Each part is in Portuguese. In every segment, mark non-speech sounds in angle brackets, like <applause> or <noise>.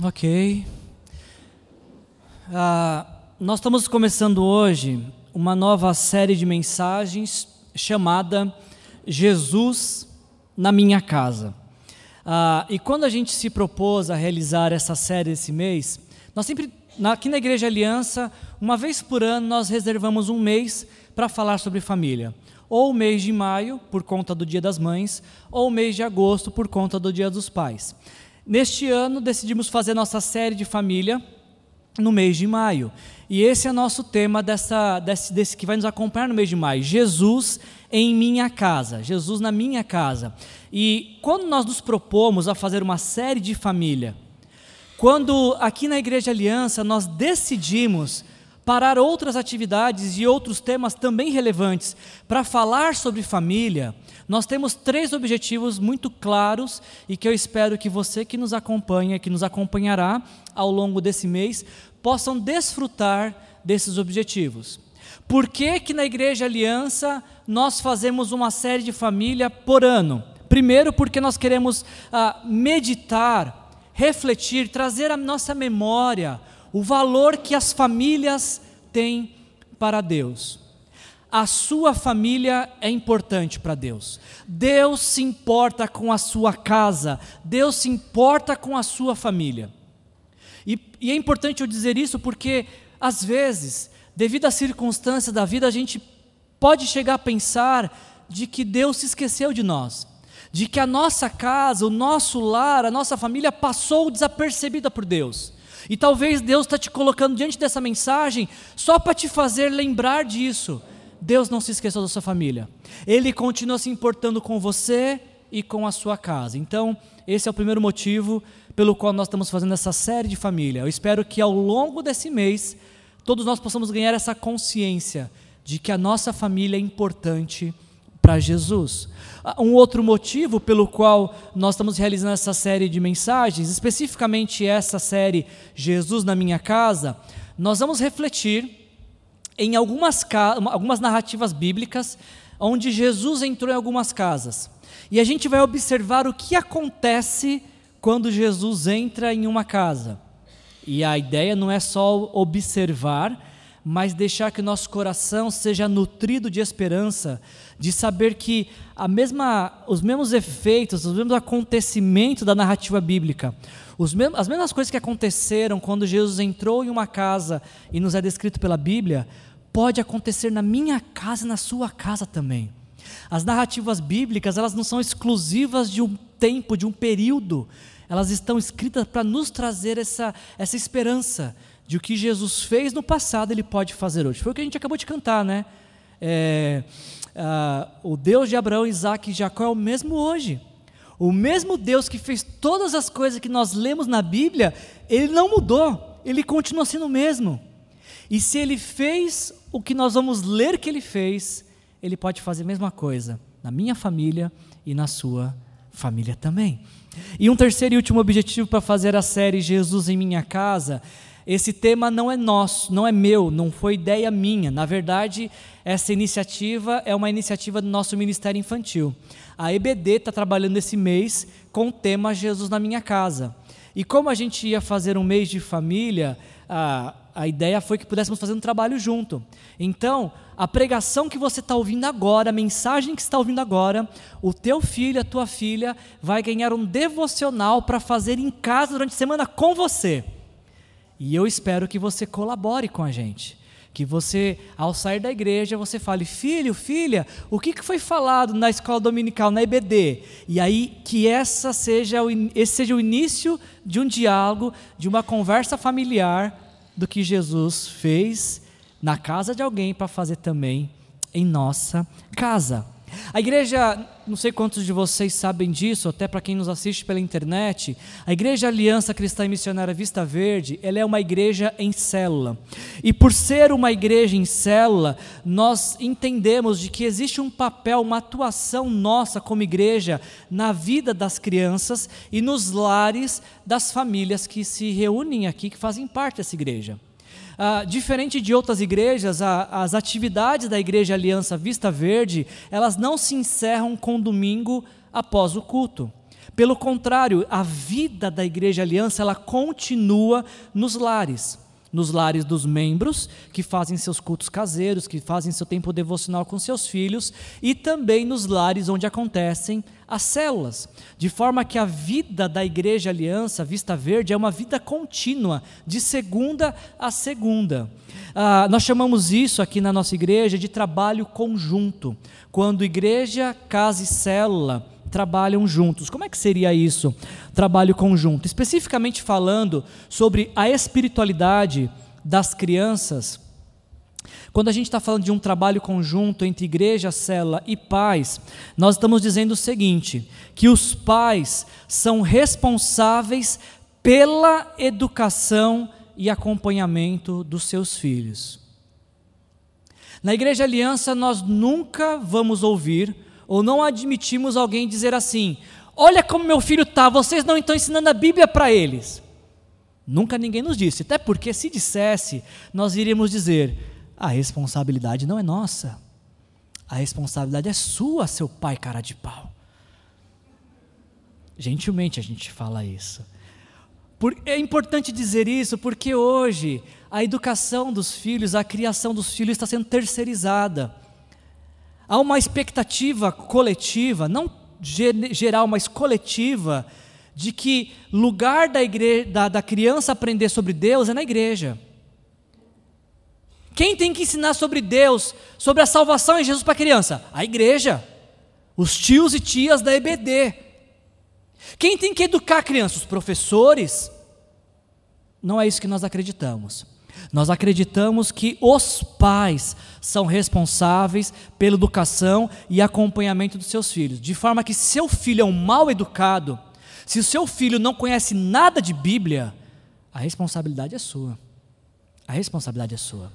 Ok. Ah, nós estamos começando hoje uma nova série de mensagens chamada Jesus na Minha Casa. Ah, e quando a gente se propôs a realizar essa série esse mês, nós sempre, aqui na Igreja Aliança, uma vez por ano, nós reservamos um mês para falar sobre família. Ou o mês de maio, por conta do Dia das Mães, ou o mês de agosto, por conta do Dia dos Pais. Neste ano, decidimos fazer nossa série de família no mês de maio. E esse é nosso tema dessa, desse, desse que vai nos acompanhar no mês de maio: Jesus em minha casa, Jesus na minha casa. E quando nós nos propomos a fazer uma série de família, quando aqui na Igreja Aliança nós decidimos parar outras atividades e outros temas também relevantes para falar sobre família, nós temos três objetivos muito claros e que eu espero que você que nos acompanha, que nos acompanhará ao longo desse mês, possam desfrutar desses objetivos. Por que, que na Igreja Aliança nós fazemos uma série de família por ano? Primeiro, porque nós queremos ah, meditar, refletir, trazer à nossa memória o valor que as famílias têm para Deus a sua família é importante para Deus. Deus se importa com a sua casa, Deus se importa com a sua família. E, e, é importante eu dizer isso porque, às vezes, devido às circunstâncias da vida, a gente pode chegar a pensar de que Deus se esqueceu de nós, de que a nossa casa, o nosso lar, a nossa família passou desapercebida por Deus. E talvez Deus está te colocando diante dessa mensagem só para te fazer lembrar disso Deus não se esqueceu da sua família. Ele continua se importando com você e com a sua casa. Então, esse é o primeiro motivo pelo qual nós estamos fazendo essa série de família. Eu espero que ao longo desse mês todos nós possamos ganhar essa consciência de que a nossa família é importante para Jesus. Ah, um outro motivo pelo qual nós estamos realizando essa série de mensagens, especificamente essa série Jesus na minha casa, nós vamos refletir em algumas, algumas narrativas bíblicas onde Jesus entrou em algumas casas. E a gente vai observar o que acontece quando Jesus entra em uma casa. E a ideia não é só observar, mas deixar que nosso coração seja nutrido de esperança, de saber que a mesma, os mesmos efeitos, os mesmos acontecimentos da narrativa bíblica, mesmos, as mesmas coisas que aconteceram quando Jesus entrou em uma casa e nos é descrito pela Bíblia, pode acontecer na minha casa e na sua casa também. As narrativas bíblicas, elas não são exclusivas de um tempo, de um período. Elas estão escritas para nos trazer essa, essa esperança de o que Jesus fez no passado, Ele pode fazer hoje. Foi o que a gente acabou de cantar, né? É, uh, o Deus de Abraão, Isaac e Jacó é o mesmo hoje. O mesmo Deus que fez todas as coisas que nós lemos na Bíblia, Ele não mudou, Ele continua sendo o mesmo. E se Ele fez o que nós vamos ler que ele fez, ele pode fazer a mesma coisa na minha família e na sua família também. E um terceiro e último objetivo para fazer a série Jesus em Minha Casa, esse tema não é nosso, não é meu, não foi ideia minha. Na verdade, essa iniciativa é uma iniciativa do nosso Ministério Infantil. A EBD está trabalhando esse mês com o tema Jesus na Minha Casa. E como a gente ia fazer um mês de família, a, a ideia foi que pudéssemos fazer um trabalho junto. Então, a pregação que você está ouvindo agora, a mensagem que está ouvindo agora, o teu filho, a tua filha, vai ganhar um devocional para fazer em casa durante a semana com você. E eu espero que você colabore com a gente. Que você, ao sair da igreja, você fale, filho, filha, o que foi falado na escola dominical, na EBD? E aí que essa seja o, esse seja o início de um diálogo, de uma conversa familiar do que Jesus fez na casa de alguém para fazer também em nossa casa. A igreja, não sei quantos de vocês sabem disso, até para quem nos assiste pela internet, a Igreja Aliança Cristã e Missionária Vista Verde, ela é uma igreja em célula. E por ser uma igreja em célula, nós entendemos de que existe um papel, uma atuação nossa como igreja na vida das crianças e nos lares das famílias que se reúnem aqui, que fazem parte dessa igreja. Ah, diferente de outras igrejas, a, as atividades da Igreja Aliança Vista Verde, elas não se encerram com domingo após o culto. Pelo contrário, a vida da Igreja Aliança ela continua nos lares nos lares dos membros, que fazem seus cultos caseiros, que fazem seu tempo devocional com seus filhos, e também nos lares onde acontecem as células, de forma que a vida da Igreja Aliança Vista Verde é uma vida contínua, de segunda a segunda. Ah, nós chamamos isso aqui na nossa igreja de trabalho conjunto, quando igreja, casa e célula trabalham juntos. Como é que seria isso? Trabalho conjunto. Especificamente falando sobre a espiritualidade das crianças. Quando a gente está falando de um trabalho conjunto entre igreja, célula e pais, nós estamos dizendo o seguinte: que os pais são responsáveis pela educação e acompanhamento dos seus filhos. Na Igreja Aliança, nós nunca vamos ouvir ou não admitimos alguém dizer assim: Olha como meu filho está, vocês não estão ensinando a Bíblia para eles. Nunca ninguém nos disse, até porque se dissesse, nós iríamos dizer: a responsabilidade não é nossa, a responsabilidade é sua, seu pai cara de pau. Gentilmente a gente fala isso. Por, é importante dizer isso porque hoje a educação dos filhos, a criação dos filhos está sendo terceirizada. Há uma expectativa coletiva, não geral, mas coletiva, de que lugar da, igreja, da, da criança aprender sobre Deus é na igreja. Quem tem que ensinar sobre Deus, sobre a salvação em Jesus para a criança? A igreja. Os tios e tias da EBD. Quem tem que educar a criança? Os professores. Não é isso que nós acreditamos. Nós acreditamos que os pais são responsáveis pela educação e acompanhamento dos seus filhos, de forma que se seu filho é um mal educado, se o seu filho não conhece nada de Bíblia, a responsabilidade é sua. A responsabilidade é sua.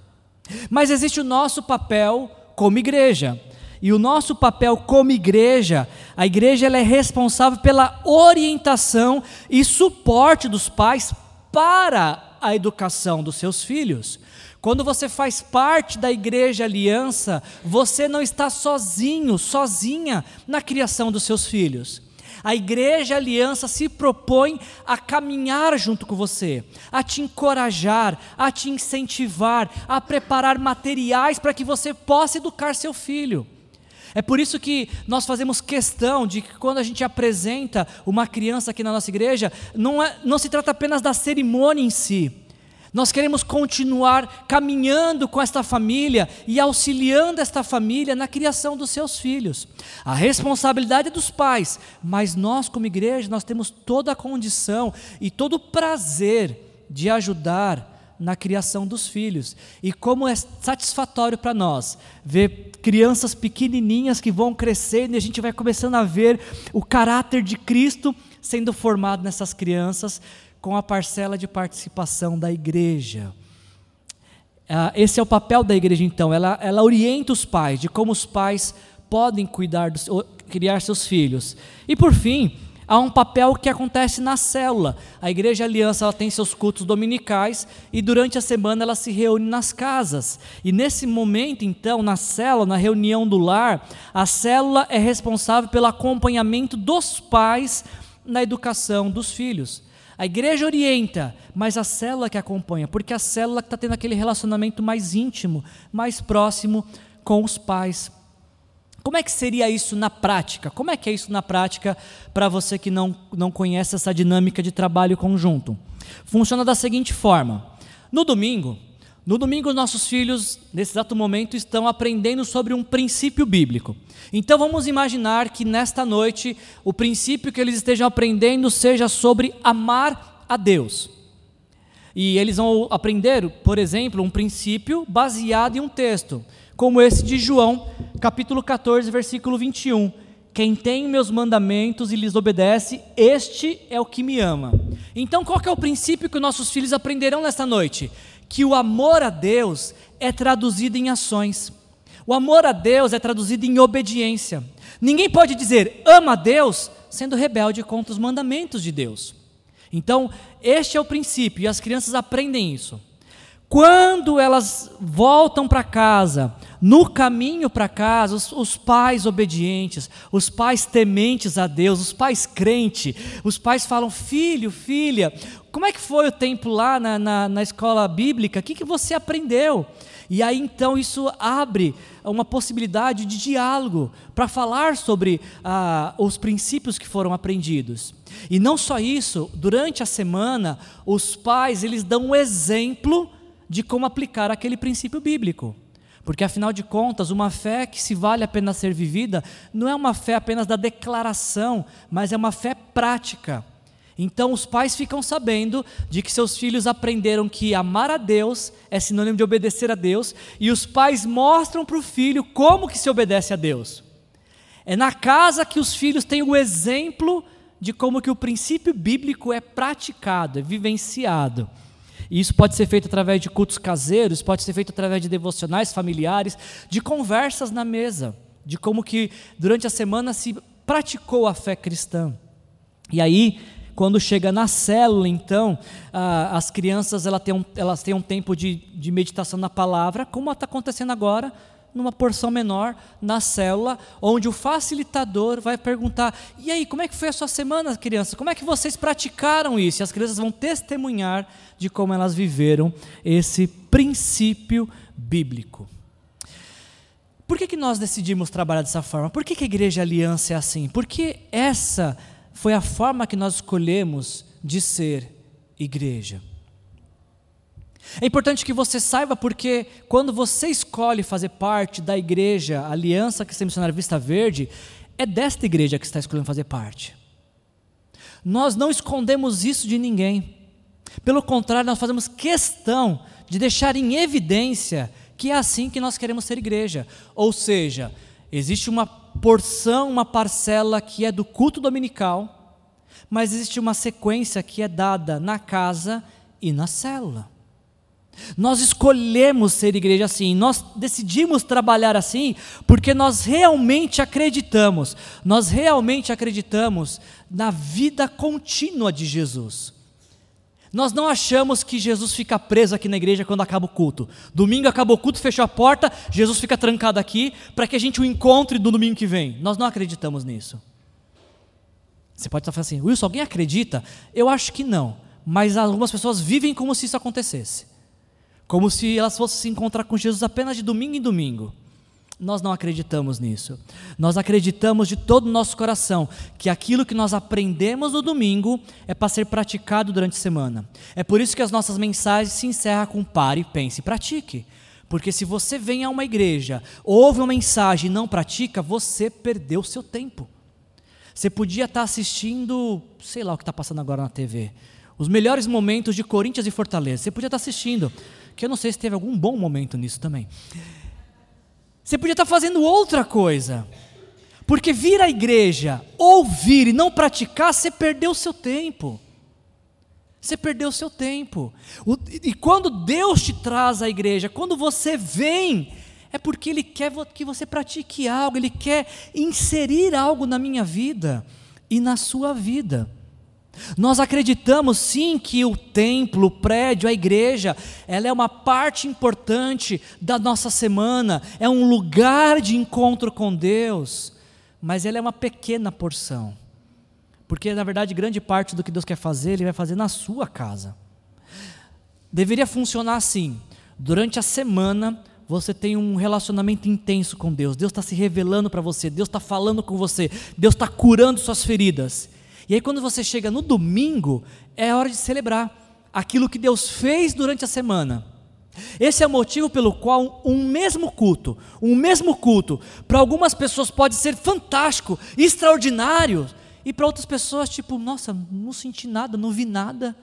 Mas existe o nosso papel como igreja. E o nosso papel como igreja, a igreja ela é responsável pela orientação e suporte dos pais para a educação dos seus filhos. Quando você faz parte da igreja aliança, você não está sozinho, sozinha na criação dos seus filhos. A igreja aliança se propõe a caminhar junto com você, a te encorajar, a te incentivar, a preparar materiais para que você possa educar seu filho. É por isso que nós fazemos questão de que quando a gente apresenta uma criança aqui na nossa igreja, não, é, não se trata apenas da cerimônia em si. Nós queremos continuar caminhando com esta família e auxiliando esta família na criação dos seus filhos. A responsabilidade é dos pais, mas nós, como igreja, nós temos toda a condição e todo o prazer de ajudar na criação dos filhos. E como é satisfatório para nós ver crianças pequenininhas que vão crescendo e a gente vai começando a ver o caráter de Cristo sendo formado nessas crianças com a parcela de participação da igreja. Ah, esse é o papel da igreja, então. Ela, ela orienta os pais de como os pais podem cuidar, dos, criar seus filhos. E por fim, há um papel que acontece na célula. A Igreja Aliança ela tem seus cultos dominicais e durante a semana ela se reúne nas casas. E nesse momento, então, na célula, na reunião do lar, a célula é responsável pelo acompanhamento dos pais na educação dos filhos. A igreja orienta, mas a célula que acompanha, porque a célula está tendo aquele relacionamento mais íntimo, mais próximo com os pais. Como é que seria isso na prática? Como é que é isso na prática para você que não, não conhece essa dinâmica de trabalho conjunto? Funciona da seguinte forma: no domingo, no domingo nossos filhos, nesse exato momento, estão aprendendo sobre um princípio bíblico. Então vamos imaginar que nesta noite o princípio que eles estejam aprendendo seja sobre amar a Deus. E eles vão aprender, por exemplo, um princípio baseado em um texto como esse de João, capítulo 14, versículo 21. Quem tem meus mandamentos e lhes obedece, este é o que me ama. Então, qual é o princípio que nossos filhos aprenderão nesta noite? Que o amor a Deus é traduzido em ações. O amor a Deus é traduzido em obediência. Ninguém pode dizer ama a Deus sendo rebelde contra os mandamentos de Deus. Então, este é o princípio e as crianças aprendem isso. Quando elas voltam para casa, no caminho para casa, os, os, pais obedientes, os pais tementes a Deus, os pais crentes, os pais falam: Filho, filha, como é que foi o tempo lá na, na, na escola bíblica? O que, que você aprendeu? E aí então isso abre uma possibilidade de diálogo para falar sobre ah, os princípios que foram aprendidos. E não só isso, durante a semana, os pais eles dão um exemplo de como aplicar aquele princípio bíblico. Porque afinal de contas, uma fé que se vale a pena ser vivida não é uma fé apenas da declaração, mas é uma fé prática. Então os pais ficam sabendo de que seus filhos aprenderam que amar a Deus é sinônimo de obedecer a Deus, e os pais mostram para o filho como que se obedece a Deus. É na casa que os filhos têm o exemplo de como que o princípio bíblico é praticado, é vivenciado. E isso pode ser feito através de cultos caseiros, pode ser feito através de devocionais familiares, de conversas na mesa, de como que durante a semana se praticou a fé cristã. E aí, quando chega na célula, então, ah, as crianças elas têm, um, elas têm um tempo de, de meditação na palavra, como está acontecendo agora, numa porção menor, na célula, onde o facilitador vai perguntar: e aí, como é que foi a sua semana, crianças? Como é que vocês praticaram isso? E as crianças vão testemunhar de como elas viveram esse princípio bíblico. Por que, que nós decidimos trabalhar dessa forma? Por que, que a Igreja Aliança é assim? Porque essa foi a forma que nós escolhemos de ser igreja. É importante que você saiba porque quando você escolhe fazer parte da igreja Aliança Cristã Missionária Vista Verde, é desta igreja que está escolhendo fazer parte. Nós não escondemos isso de ninguém. Pelo contrário, nós fazemos questão de deixar em evidência que é assim que nós queremos ser igreja. Ou seja, existe uma porção, uma parcela que é do culto dominical, mas existe uma sequência que é dada na casa e na célula. Nós escolhemos ser igreja assim, nós decidimos trabalhar assim, porque nós realmente acreditamos, nós realmente acreditamos na vida contínua de Jesus. Nós não achamos que Jesus fica preso aqui na igreja quando acaba o culto. Domingo acabou o culto, fechou a porta, Jesus fica trancado aqui para que a gente o encontre no domingo que vem. Nós não acreditamos nisso. Você pode estar falando assim, Wilson, alguém acredita? Eu acho que não, mas algumas pessoas vivem como se isso acontecesse. Como se elas fossem se encontrar com Jesus apenas de domingo em domingo. Nós não acreditamos nisso. Nós acreditamos de todo o nosso coração que aquilo que nós aprendemos no domingo é para ser praticado durante a semana. É por isso que as nossas mensagens se encerram com pare, pense e pratique. Porque se você vem a uma igreja, ouve uma mensagem e não pratica, você perdeu o seu tempo. Você podia estar assistindo, sei lá o que está passando agora na TV, os melhores momentos de Corinthians e Fortaleza. Você podia estar assistindo, que eu não sei se teve algum bom momento nisso também. Você podia estar fazendo outra coisa. Porque vir à igreja, ouvir e não praticar, você perdeu o seu tempo. Você perdeu o seu tempo. e quando Deus te traz à igreja, quando você vem, é porque Ele quer que você pratique algo, Ele quer inserir algo na minha vida e na sua vida. Nós acreditamos sim que o templo, o prédio, a igreja, ela é uma parte importante da nossa semana, é um lugar de encontro com Deus, mas ela é uma pequena porção. Porque na verdade, grande parte do que Deus quer fazer, ele vai fazer na sua casa. Deveria funcionar assim: durante a semana, você tem um relacionamento intenso com Deus, Deus está se revelando para você, Deus está falando com você, Deus está curando suas feridas. E aí, quando você chega no domingo, é hora de celebrar aquilo que Deus fez durante a semana. Esse é o motivo pelo qual um mesmo culto, um mesmo culto, para algumas pessoas pode ser fantástico, extraordinário, e para outras pessoas, tipo, nossa, não senti nada, não vi nada.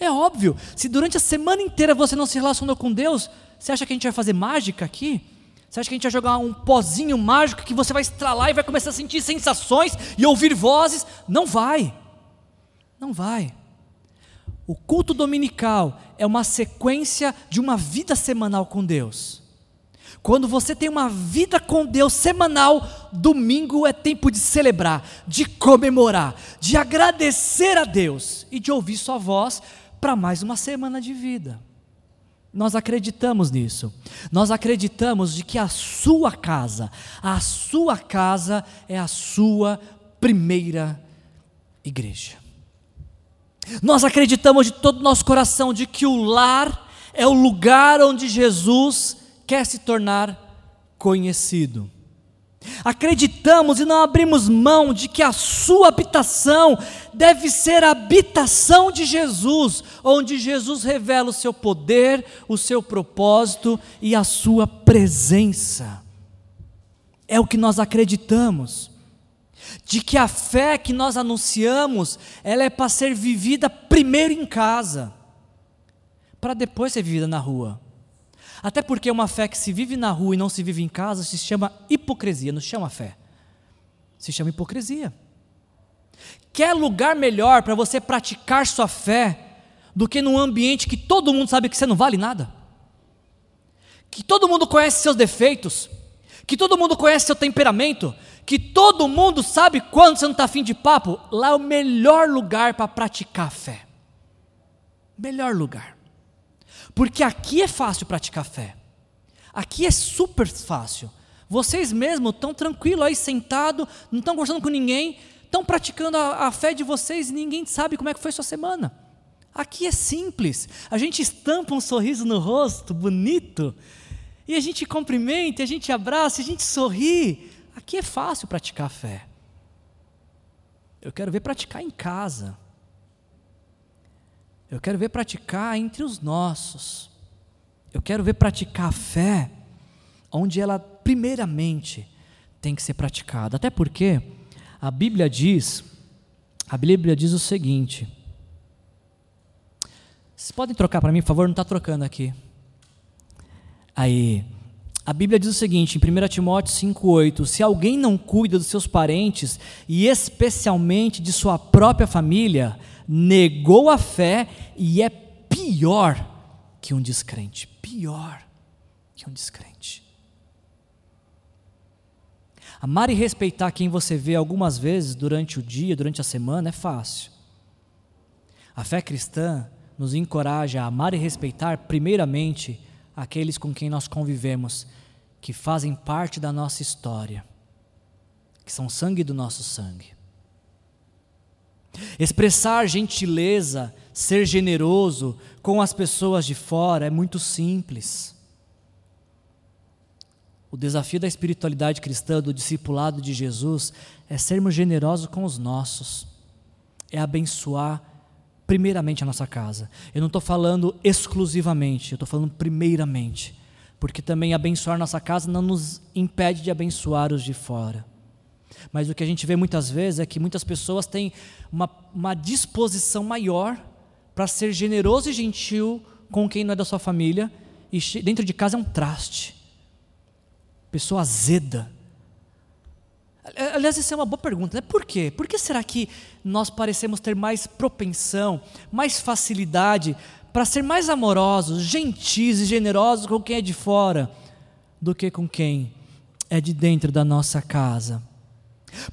É óbvio, se durante a semana inteira você não se relacionou com Deus, você acha que a gente vai fazer mágica aqui? Você acha que a gente vai jogar um pozinho mágico que você vai estralar e vai começar a sentir sensações e ouvir vozes? Não vai. Não vai. O culto dominical é uma sequência de uma vida semanal com Deus. Quando você tem uma vida com Deus semanal, domingo é tempo de celebrar, de comemorar, de agradecer a Deus e de ouvir Sua voz para mais uma semana de vida. Nós acreditamos nisso. Nós acreditamos de que a sua casa, a sua casa é a sua primeira igreja. Nós acreditamos de todo o nosso coração de que o lar é o lugar onde Jesus quer se tornar conhecido. Acreditamos e não abrimos mão de que a sua habitação deve ser a habitação de Jesus, onde Jesus revela o seu poder, o seu propósito e a sua presença. É o que nós acreditamos. De que a fé que nós anunciamos, ela é para ser vivida primeiro em casa, para depois ser vivida na rua. Até porque uma fé que se vive na rua e não se vive em casa se chama hipocrisia, não chama fé. Se chama hipocrisia. Quer lugar melhor para você praticar sua fé do que num ambiente que todo mundo sabe que você não vale nada? Que todo mundo conhece seus defeitos, que todo mundo conhece seu temperamento, que todo mundo sabe quando você não está afim de papo, lá é o melhor lugar para praticar fé. Melhor lugar. Porque aqui é fácil praticar fé. Aqui é super fácil. Vocês mesmos estão tranquilos aí, sentados, não estão conversando com ninguém, estão praticando a, a, fé de vocês e ninguém sabe como é que foi sua semana. Aqui é simples. A gente estampa um sorriso no rosto, bonito, e a gente cumprimenta, a gente abraça, a gente sorri. Aqui é fácil praticar a fé. Eu quero ver praticar em casa. Eu quero ver praticar entre os nossos. Eu quero ver praticar a fé onde ela, primeiramente, tem que ser praticada. Até porque a Bíblia diz, a Bíblia diz o seguinte. Vocês podem trocar para mim, por favor? Não está trocando aqui. Aí, a Bíblia diz o seguinte, em 1 Timóteo 5,8: Se alguém não cuida dos seus parentes, e especialmente de sua própria família, negou a fé e é pior que um descrente. Pior que um descrente. Amar e respeitar quem você vê algumas vezes durante o dia, durante a semana, é fácil. A fé cristã nos encoraja a amar e respeitar, primeiramente, aqueles com quem nós convivemos, que fazem parte da nossa história, que são sangue do nosso sangue. Expressar gentileza, ser generoso com as pessoas de fora é muito simples. O desafio da espiritualidade cristã, do discipulado de Jesus, é sermos generosos com os nossos, é abençoar primeiramente a nossa casa. Eu não estou falando exclusivamente, eu estou falando primeiramente, porque também abençoar nossa casa não nos impede de abençoar os de fora. Mas o que a gente vê muitas vezes é que muitas pessoas têm uma, uma disposição maior para ser generoso e gentil com quem não é da sua família, e dentro de casa é um traste. Pessoa azeda. Aliás, essa é uma boa pergunta, né? Por quê? Por que será que nós parecemos ter mais propensão, mais facilidade para ser mais amorosos, gentis e generosos com quem é de fora do que com quem é de dentro da nossa casa?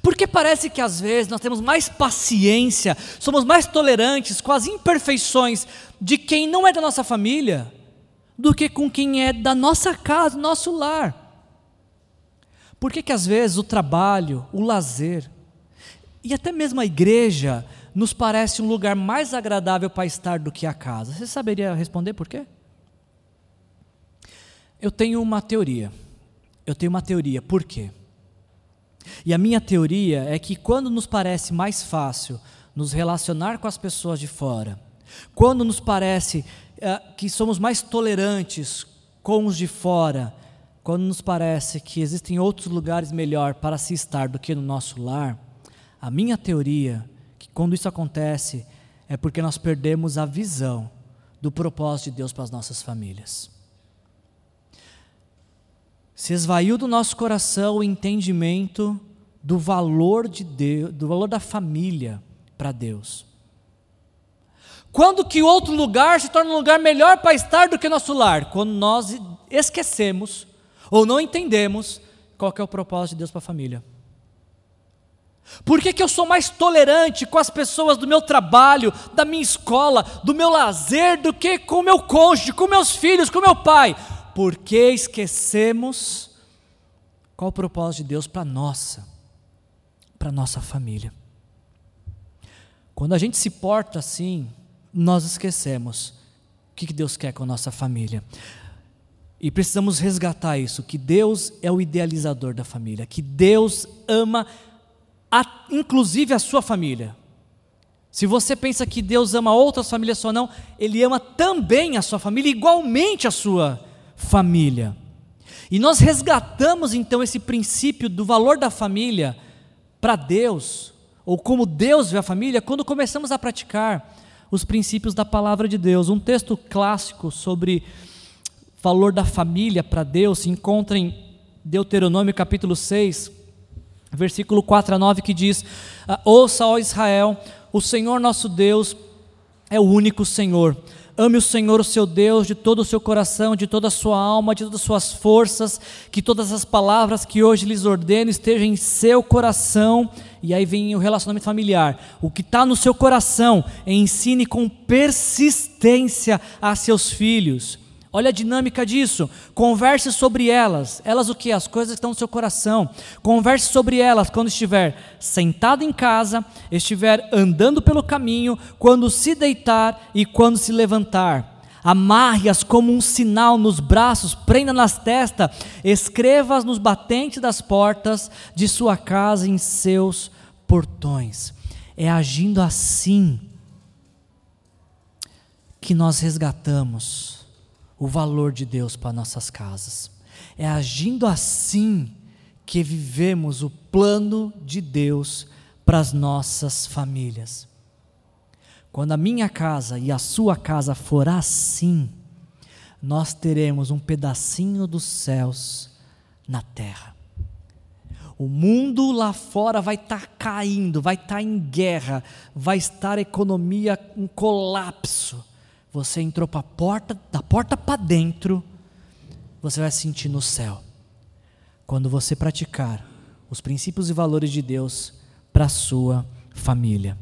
Porque parece que às vezes nós temos mais paciência, somos mais tolerantes com as imperfeições de quem não é da nossa família, do que com quem é da nossa casa, do nosso lar. Por que, que às vezes o trabalho, o lazer e até mesmo a igreja nos parece um lugar mais agradável para estar do que a casa? Você saberia responder por quê? Eu tenho uma teoria. Eu tenho uma teoria. Por quê? E a minha teoria é que quando nos parece mais fácil nos relacionar com as pessoas de fora, quando nos parece uh, que somos mais tolerantes com os de fora, quando nos parece que existem outros lugares melhor para se estar do que no nosso lar, a minha teoria é que quando isso acontece é porque nós perdemos a visão do propósito de Deus para as nossas famílias se esvaiu do nosso coração o entendimento do valor de Deus, do valor da família para Deus. Quando que outro lugar se torna um lugar melhor para estar do que nosso lar? Quando nós esquecemos ou não entendemos qual é o propósito de Deus para a família. Por que, que eu sou mais tolerante com as pessoas do meu trabalho, da minha escola, do meu lazer, do que com o meu cônjuge, com meus filhos, com meu pai? Porque esquecemos qual o propósito de Deus para nossa, para nossa família. Quando a gente se porta assim, nós esquecemos o que Deus quer com a nossa família. E precisamos resgatar isso, que Deus é o idealizador da família, que Deus ama a, inclusive a sua família. Se você pensa que Deus ama outras famílias só não, Ele ama também a sua família, igualmente a sua família. E nós resgatamos então esse princípio do valor da família para Deus, ou como Deus vê a família, quando começamos a praticar os princípios da palavra de Deus. Um texto clássico sobre valor da família para Deus se encontra em Deuteronômio capítulo 6, versículo 4 a 9, que diz: ah, Ouça, ó Israel, o Senhor nosso Deus é o único Senhor. Ame o Senhor, o seu Deus, de todo o seu coração, de toda a sua alma, de todas as suas forças, que todas as palavras que hoje lhes ordeno estejam em seu coração. E aí vem o relacionamento familiar. O que está no seu coração, ensine com persistência a seus filhos Olha a dinâmica disso. Converse sobre elas. Elas o que? As coisas que estão no seu coração. Converse sobre elas quando estiver sentado em casa, estiver andando pelo caminho, quando se deitar e quando se levantar. Amarre-as como um sinal nos braços, prenda nas testas, escreva-as nos batentes das portas de sua casa em seus portões. É agindo assim que nós resgatamos o valor de Deus para nossas casas. É agindo assim que vivemos o plano de Deus para as nossas famílias. Quando a minha casa e a sua casa for assim, nós teremos um pedacinho dos céus na terra. O mundo lá fora vai estar tá caindo, vai estar tá em guerra, vai estar a economia em colapso você entrou para a porta, da porta para dentro, você vai sentir no céu. Quando você praticar os princípios e valores de Deus para a sua família.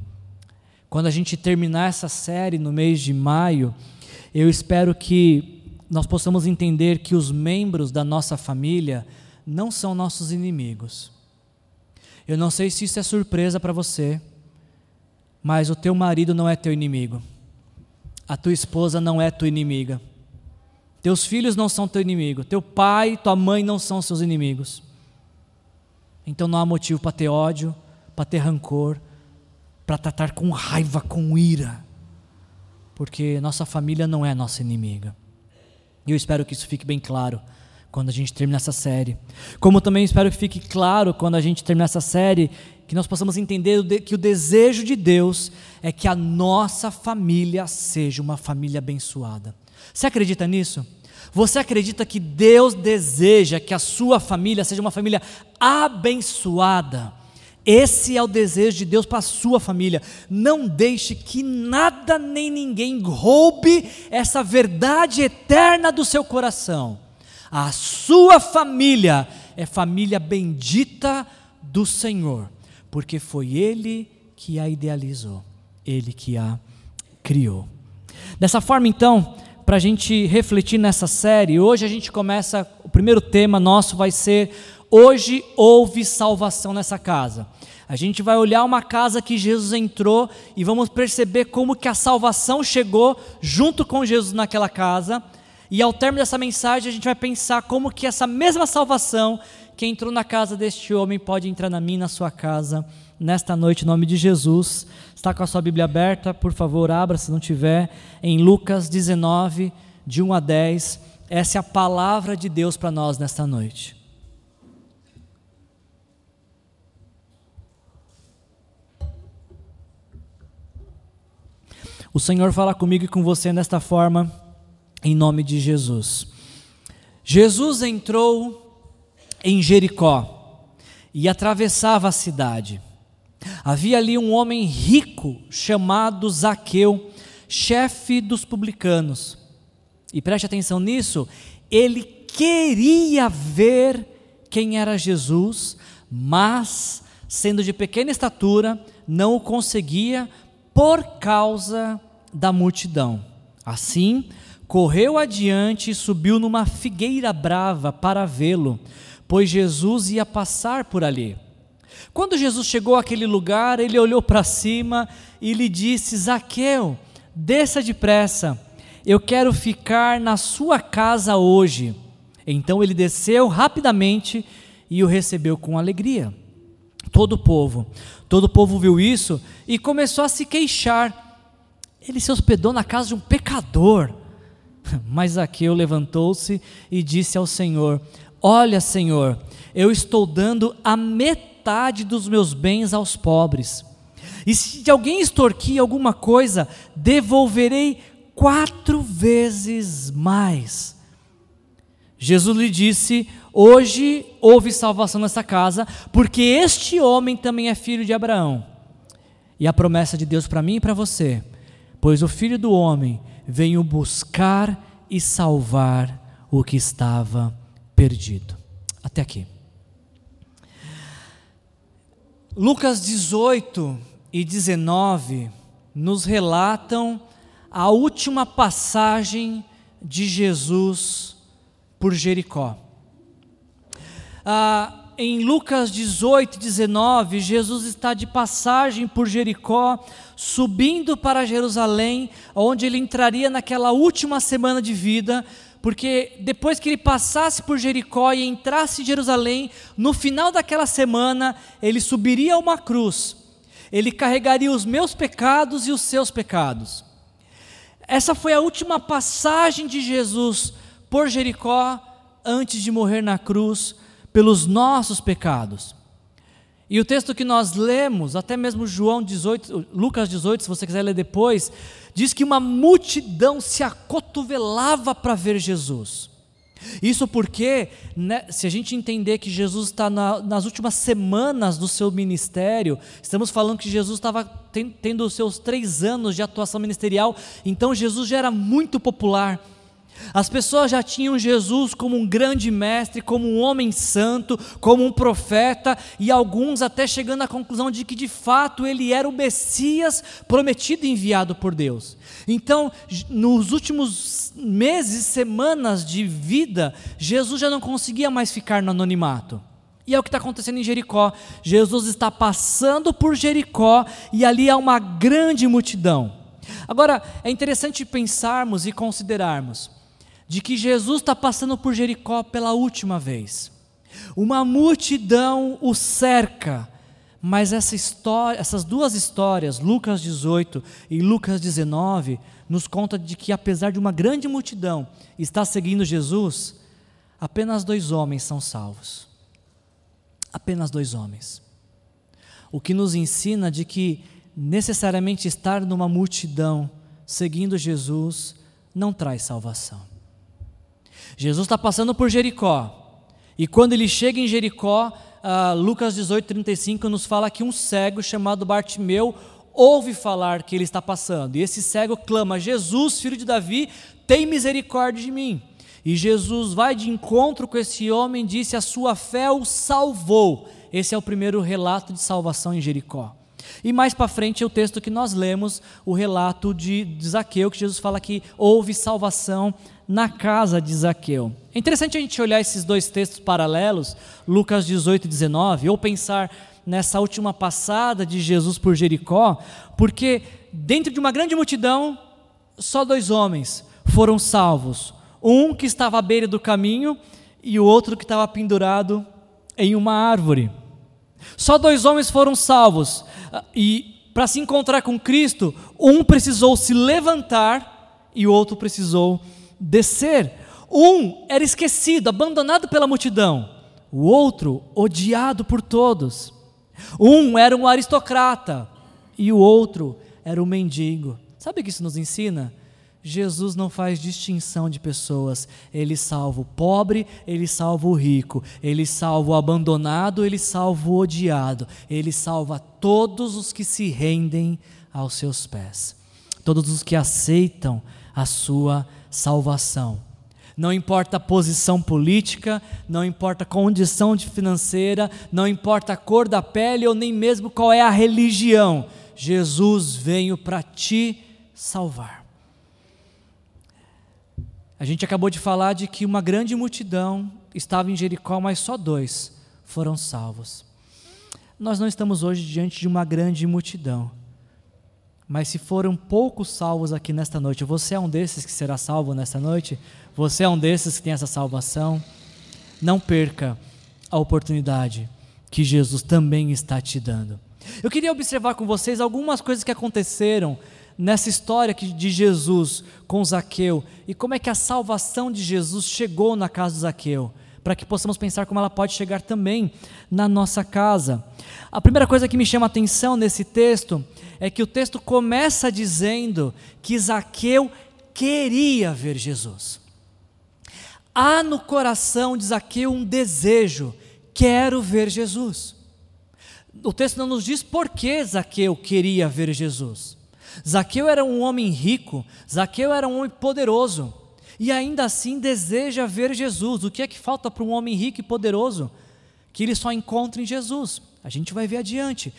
Quando a gente terminar essa série no mês de maio, eu espero que nós possamos entender que os membros da nossa família não são nossos inimigos. Eu não sei se isso é surpresa para você, mas o teu marido não é teu inimigo. A tua esposa não é tua inimiga. Teus filhos não são teu inimigo. Teu pai tua mãe não são seus inimigos. Então não há motivo para ter ódio, para ter rancor, para tratar com raiva, com ira. Porque nossa família não é nossa inimiga. E eu espero que isso fique bem claro quando a gente terminar essa série. Como também espero que fique claro quando a gente terminar essa série que nós possamos entender que o desejo de Deus é que a nossa família seja uma família abençoada. Você acredita nisso? Você acredita que Deus deseja que a sua família seja uma família abençoada? Esse é o desejo de Deus para a sua família. Não deixe que nada nem ninguém roube essa verdade eterna do seu coração. A sua família é família bendita do Senhor porque foi Ele que a idealizou, Ele que a criou. Dessa forma, então, para a gente refletir nessa série, hoje a gente começa, o primeiro tema nosso vai ser Hoje houve salvação nessa casa. A gente vai olhar uma casa que Jesus entrou e vamos perceber como que a salvação chegou junto com Jesus naquela casa. E ao término dessa mensagem, a gente vai pensar como que essa mesma salvação quem entrou na casa deste homem pode entrar na minha, na sua casa, nesta noite, em nome de Jesus. Está com a sua Bíblia aberta, por favor, abra se não tiver, em Lucas 19, de 1 a 10. Essa é a palavra de Deus para nós nesta noite. O Senhor fala comigo e com você nesta forma, em nome de Jesus. Jesus entrou em Jericó e atravessava a cidade. Havia ali um homem rico chamado Zaqueu, chefe dos publicanos. E preste atenção nisso, ele queria ver quem era Jesus, mas sendo de pequena estatura, não o conseguia por causa da multidão. Assim, correu adiante e subiu numa figueira brava para vê-lo, pois Jesus ia passar por ali. Quando Jesus chegou àquele lugar, ele olhou para cima e lhe disse: Zaqueu, desça depressa, eu quero ficar na sua casa hoje. Então ele desceu rapidamente e o recebeu com alegria. Todo o povo, todo o povo viu isso e começou a se queixar. Ele se hospedou na casa de um pecador. <laughs> Mas Zaqueu levantou-se e disse ao Senhor: Olha, Senhor, eu estou dando a metade dos meus bens aos pobres. E se alguém extorquir alguma coisa, devolverei quatro vezes mais. Jesus lhe disse: Hoje houve salvação nessa casa, porque este homem também é filho de Abraão. E a promessa de Deus para mim e para você, pois o filho do homem veio buscar e salvar o que estava perdido. Até aqui. Lucas 18 e 19 nos relatam a última passagem de Jesus por Jericó. Ah, em Lucas 18, 19, Jesus está de passagem por Jericó, subindo para Jerusalém, onde ele entraria naquela última semana de vida, porque depois que ele passasse por Jericó e entrasse em Jerusalém, no final daquela semana, ele subiria a uma cruz, ele carregaria os meus pecados e os seus pecados. Essa foi a última passagem de Jesus por Jericó antes de morrer na cruz pelos nossos pecados. E o texto que nós lemos, até mesmo João 18, Lucas 18, se você quiser ler depois, diz que uma multidão se acotovelava para ver Jesus. Isso porque, né, se a gente entender que Jesus está na, nas últimas semanas do seu ministério, estamos falando que Jesus estava ten, tendo os seus três anos de atuação ministerial, então Jesus já era muito popular. As pessoas já tinham Jesus como um grande mestre, como um homem santo, como um profeta, e alguns até chegando à conclusão de que de fato ele era o Messias prometido e enviado por Deus. Então, nos últimos meses, semanas de vida, Jesus já não conseguia mais ficar no anonimato. E é o que está acontecendo em Jericó. Jesus está passando por Jericó e ali há uma grande multidão. Agora, é interessante pensarmos e considerarmos de que Jesus está passando por Jericó pela última vez. Uma multidão o cerca, mas essa história, essas duas histórias, Lucas 18 e Lucas 19, nos conta de que apesar de uma grande multidão estar seguindo Jesus, apenas dois homens são salvos. Apenas dois homens. O que nos ensina de que necessariamente estar numa multidão seguindo Jesus não traz salvação. Jesus está passando por Jericó. E quando ele chega em Jericó, uh, Lucas 18, 35 nos fala que um cego chamado Bartimeu ouve falar que ele está passando. E esse cego clama: Jesus, filho de Davi, tem misericórdia de mim. E Jesus vai de encontro com esse homem e disse: A sua fé o salvou. Esse é o primeiro relato de salvação em Jericó. E mais para frente é o texto que nós lemos, o relato de, de Zaqueu, que Jesus fala que houve salvação na casa de Zaqueu. É interessante a gente olhar esses dois textos paralelos, Lucas 18 e 19, ou pensar nessa última passada de Jesus por Jericó, porque dentro de uma grande multidão, só dois homens foram salvos. Um que estava à beira do caminho e o outro que estava pendurado em uma árvore. Só dois homens foram salvos. E para se encontrar com Cristo, um precisou se levantar e o outro precisou descer. Um era esquecido, abandonado pela multidão, o outro odiado por todos. Um era um aristocrata e o outro era um mendigo. Sabe o que isso nos ensina? Jesus não faz distinção de pessoas. Ele salva o pobre, ele salva o rico, ele salva o abandonado, ele salva o odiado. Ele salva todos os que se rendem aos seus pés, todos os que aceitam a sua salvação. Não importa a posição política, não importa a condição financeira, não importa a cor da pele ou nem mesmo qual é a religião. Jesus veio para te salvar. A gente acabou de falar de que uma grande multidão estava em Jericó, mas só dois foram salvos. Nós não estamos hoje diante de uma grande multidão. Mas se foram poucos salvos aqui nesta noite, você é um desses que será salvo nesta noite? Você é um desses que tem essa salvação? Não perca a oportunidade que Jesus também está te dando. Eu queria observar com vocês algumas coisas que aconteceram nessa história de Jesus com Zaqueu e como é que a salvação de Jesus chegou na casa de Zaqueu, para que possamos pensar como ela pode chegar também na nossa casa. A primeira coisa que me chama a atenção nesse texto é que o texto começa dizendo que Zaqueu queria ver Jesus. Há no coração de Zaqueu um desejo, quero ver Jesus. O texto não nos diz por que Zaqueu queria ver Jesus. Zaqueu era um homem rico, Zaqueu era um homem poderoso, e ainda assim deseja ver Jesus. O que é que falta para um homem rico e poderoso? Que ele só encontre em Jesus. A gente vai ver adiante.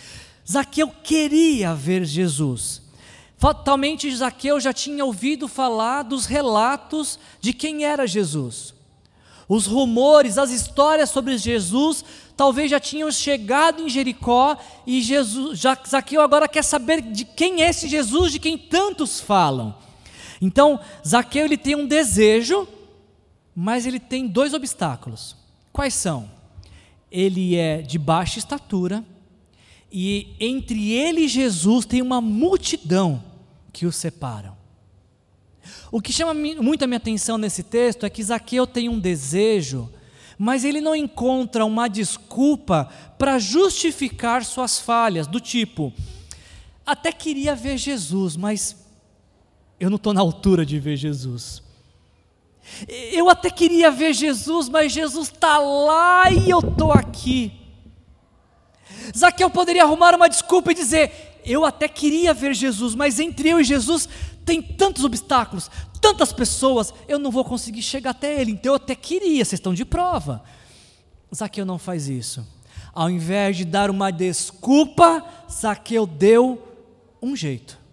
Zaqueu queria ver Jesus. Fatalmente, Zaqueu já tinha ouvido falar dos relatos de quem era Jesus. Os rumores, as histórias sobre Jesus, talvez já tinham chegado em Jericó e Jesus, já, Zaqueu agora quer saber de quem é esse Jesus de quem tantos falam. Então, Zaqueu ele tem um desejo, mas ele tem dois obstáculos. Quais são? Ele é de baixa estatura e entre ele e Jesus tem uma multidão que o separam. O que chama muito a minha atenção nesse texto é que Zaqueu tem um desejo, mas ele não encontra uma desculpa para justificar suas falhas, do tipo, até queria ver Jesus, mas eu não estou na altura de ver Jesus. Eu até queria ver Jesus, mas Jesus está lá e eu estou aqui. Zaqueu poderia arrumar uma desculpa e dizer: Eu até queria ver Jesus, mas entre eu e Jesus tem tantos obstáculos, tantas pessoas, eu não vou conseguir chegar até ele, então eu até queria, vocês estão de prova. Zaqueu não faz isso. Ao invés de dar uma desculpa, Zaqueu deu um jeito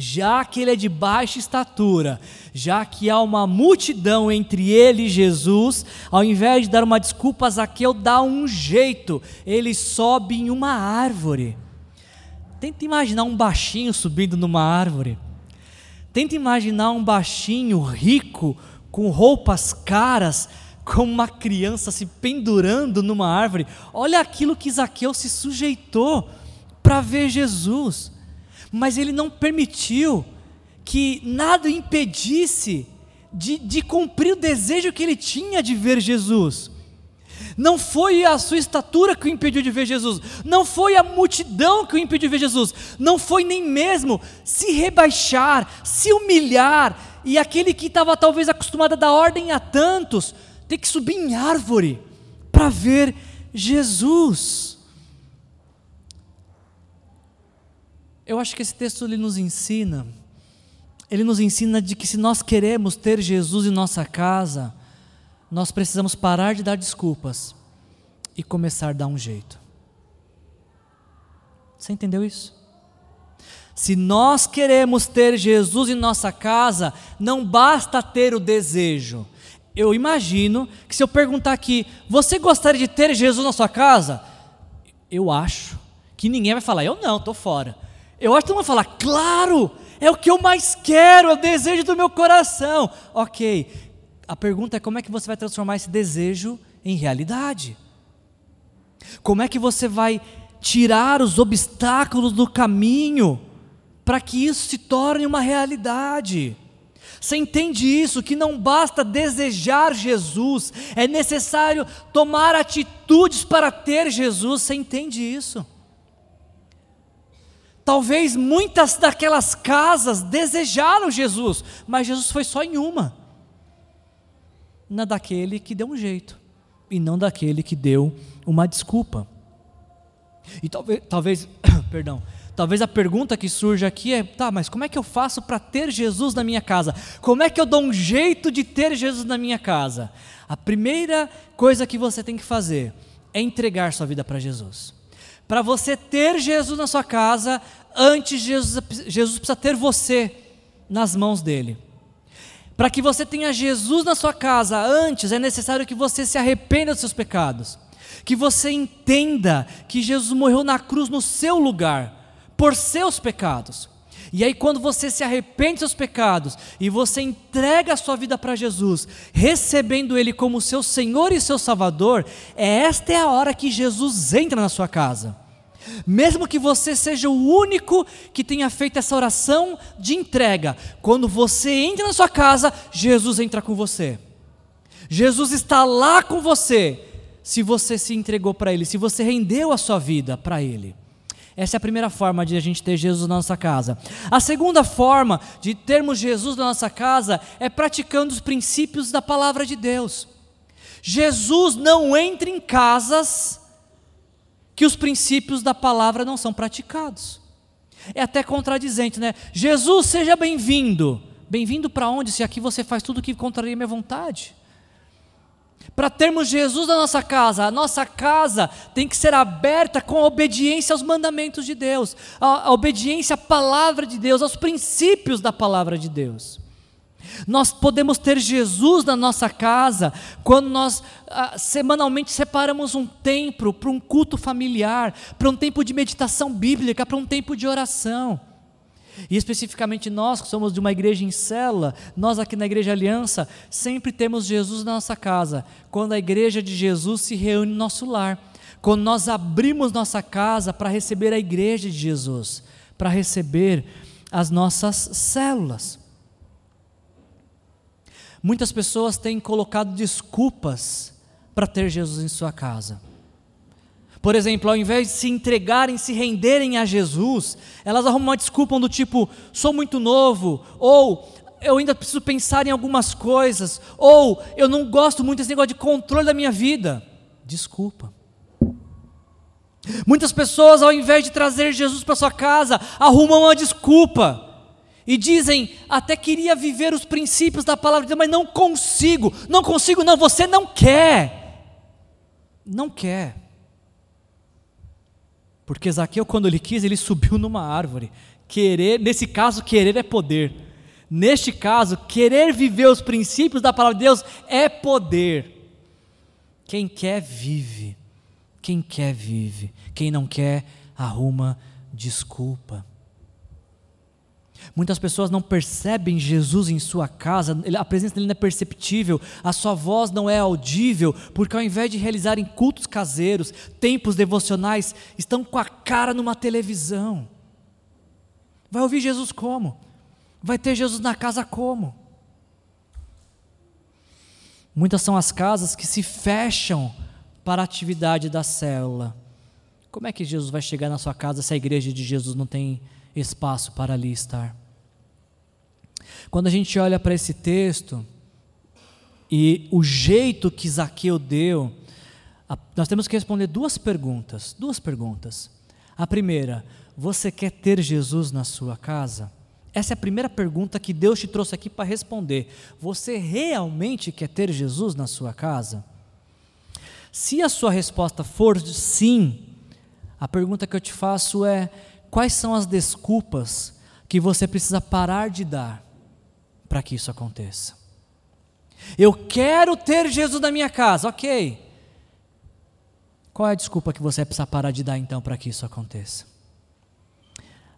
já que ele é de baixa estatura, já que há uma multidão entre ele e Jesus, ao invés de dar uma desculpa, Zaqueu dá um jeito, ele sobe em uma árvore. Tenta imaginar um baixinho subindo numa árvore. Tenta imaginar um baixinho rico, com roupas caras, como uma criança se pendurando numa árvore. Olha aquilo que Zaqueu se sujeitou para ver Jesus mas ele não permitiu que nada impedisse de, de cumprir o desejo que ele tinha de ver Jesus. Não foi a sua estatura que o impediu de ver Jesus, não foi a multidão que o impediu de ver Jesus, não foi nem mesmo se rebaixar, se humilhar, e aquele que estava talvez acostumado a dar ordem a tantos, ter que subir em árvore para ver Jesus. Eu acho que esse texto ele nos ensina, ele nos ensina de que se nós queremos ter Jesus em nossa casa, nós precisamos parar de dar desculpas e começar a dar um jeito. Você entendeu isso? Se nós queremos ter Jesus em nossa casa, não basta ter o desejo. Eu imagino que se eu perguntar aqui, você gostaria de ter Jesus na sua casa? Eu acho que ninguém vai falar, eu não, estou fora. Eu acho que todo mundo vai falar, claro, é o que eu mais quero, é o desejo do meu coração. Ok, a pergunta é como é que você vai transformar esse desejo em realidade? Como é que você vai tirar os obstáculos do caminho para que isso se torne uma realidade? Você entende isso? Que não basta desejar Jesus, é necessário tomar atitudes para ter Jesus. Você entende isso? Talvez muitas daquelas casas desejaram Jesus, mas Jesus foi só em uma. Na daquele que deu um jeito, e não daquele que deu uma desculpa. E talvez, talvez <coughs> perdão, Talvez a pergunta que surge aqui é: tá, mas como é que eu faço para ter Jesus na minha casa? Como é que eu dou um jeito de ter Jesus na minha casa? A primeira coisa que você tem que fazer é entregar sua vida para Jesus. Para você ter Jesus na sua casa, antes Jesus, Jesus precisa ter você nas mãos dele. Para que você tenha Jesus na sua casa antes, é necessário que você se arrependa dos seus pecados. Que você entenda que Jesus morreu na cruz no seu lugar por seus pecados. E aí, quando você se arrepende dos seus pecados e você entrega a sua vida para Jesus, recebendo Ele como seu Senhor e seu Salvador, é esta é a hora que Jesus entra na sua casa. Mesmo que você seja o único que tenha feito essa oração de entrega, quando você entra na sua casa, Jesus entra com você. Jesus está lá com você, se você se entregou para Ele, se você rendeu a sua vida para Ele. Essa é a primeira forma de a gente ter Jesus na nossa casa. A segunda forma de termos Jesus na nossa casa é praticando os princípios da palavra de Deus. Jesus não entra em casas que os princípios da palavra não são praticados. É até contradizente, né? Jesus, seja bem-vindo. Bem-vindo para onde? Se aqui você faz tudo que contraria minha vontade para termos Jesus na nossa casa, a nossa casa tem que ser aberta com a obediência aos mandamentos de Deus, a obediência à palavra de Deus, aos princípios da palavra de Deus. Nós podemos ter Jesus na nossa casa quando nós ah, semanalmente separamos um tempo para um culto familiar, para um tempo de meditação bíblica, para um tempo de oração. E especificamente nós, que somos de uma igreja em cela, nós aqui na Igreja Aliança, sempre temos Jesus na nossa casa. Quando a igreja de Jesus se reúne no nosso lar. Quando nós abrimos nossa casa para receber a igreja de Jesus, para receber as nossas células. Muitas pessoas têm colocado desculpas para ter Jesus em sua casa. Por exemplo, ao invés de se entregarem, se renderem a Jesus, elas arrumam uma desculpa do tipo: sou muito novo, ou eu ainda preciso pensar em algumas coisas, ou eu não gosto muito desse negócio de controle da minha vida. Desculpa. Muitas pessoas, ao invés de trazer Jesus para sua casa, arrumam uma desculpa e dizem: até queria viver os princípios da palavra de Deus, mas não consigo, não consigo, não, você não quer. Não quer. Porque Zaqueu, quando ele quis, ele subiu numa árvore. Querer, nesse caso, querer é poder. Neste caso, querer viver os princípios da palavra de Deus é poder. Quem quer, vive. Quem quer, vive. Quem não quer, arruma desculpa. Muitas pessoas não percebem Jesus em sua casa, a presença dele não é perceptível, a sua voz não é audível, porque ao invés de realizarem cultos caseiros, tempos devocionais, estão com a cara numa televisão. Vai ouvir Jesus como? Vai ter Jesus na casa como? Muitas são as casas que se fecham para a atividade da célula. Como é que Jesus vai chegar na sua casa se a igreja de Jesus não tem espaço para ali estar. Quando a gente olha para esse texto e o jeito que Zaqueu deu, nós temos que responder duas perguntas, duas perguntas. A primeira, você quer ter Jesus na sua casa? Essa é a primeira pergunta que Deus te trouxe aqui para responder. Você realmente quer ter Jesus na sua casa? Se a sua resposta for sim, a pergunta que eu te faço é: quais são as desculpas que você precisa parar de dar para que isso aconteça. Eu quero ter Jesus na minha casa, ok. Qual é a desculpa que você precisa parar de dar então para que isso aconteça?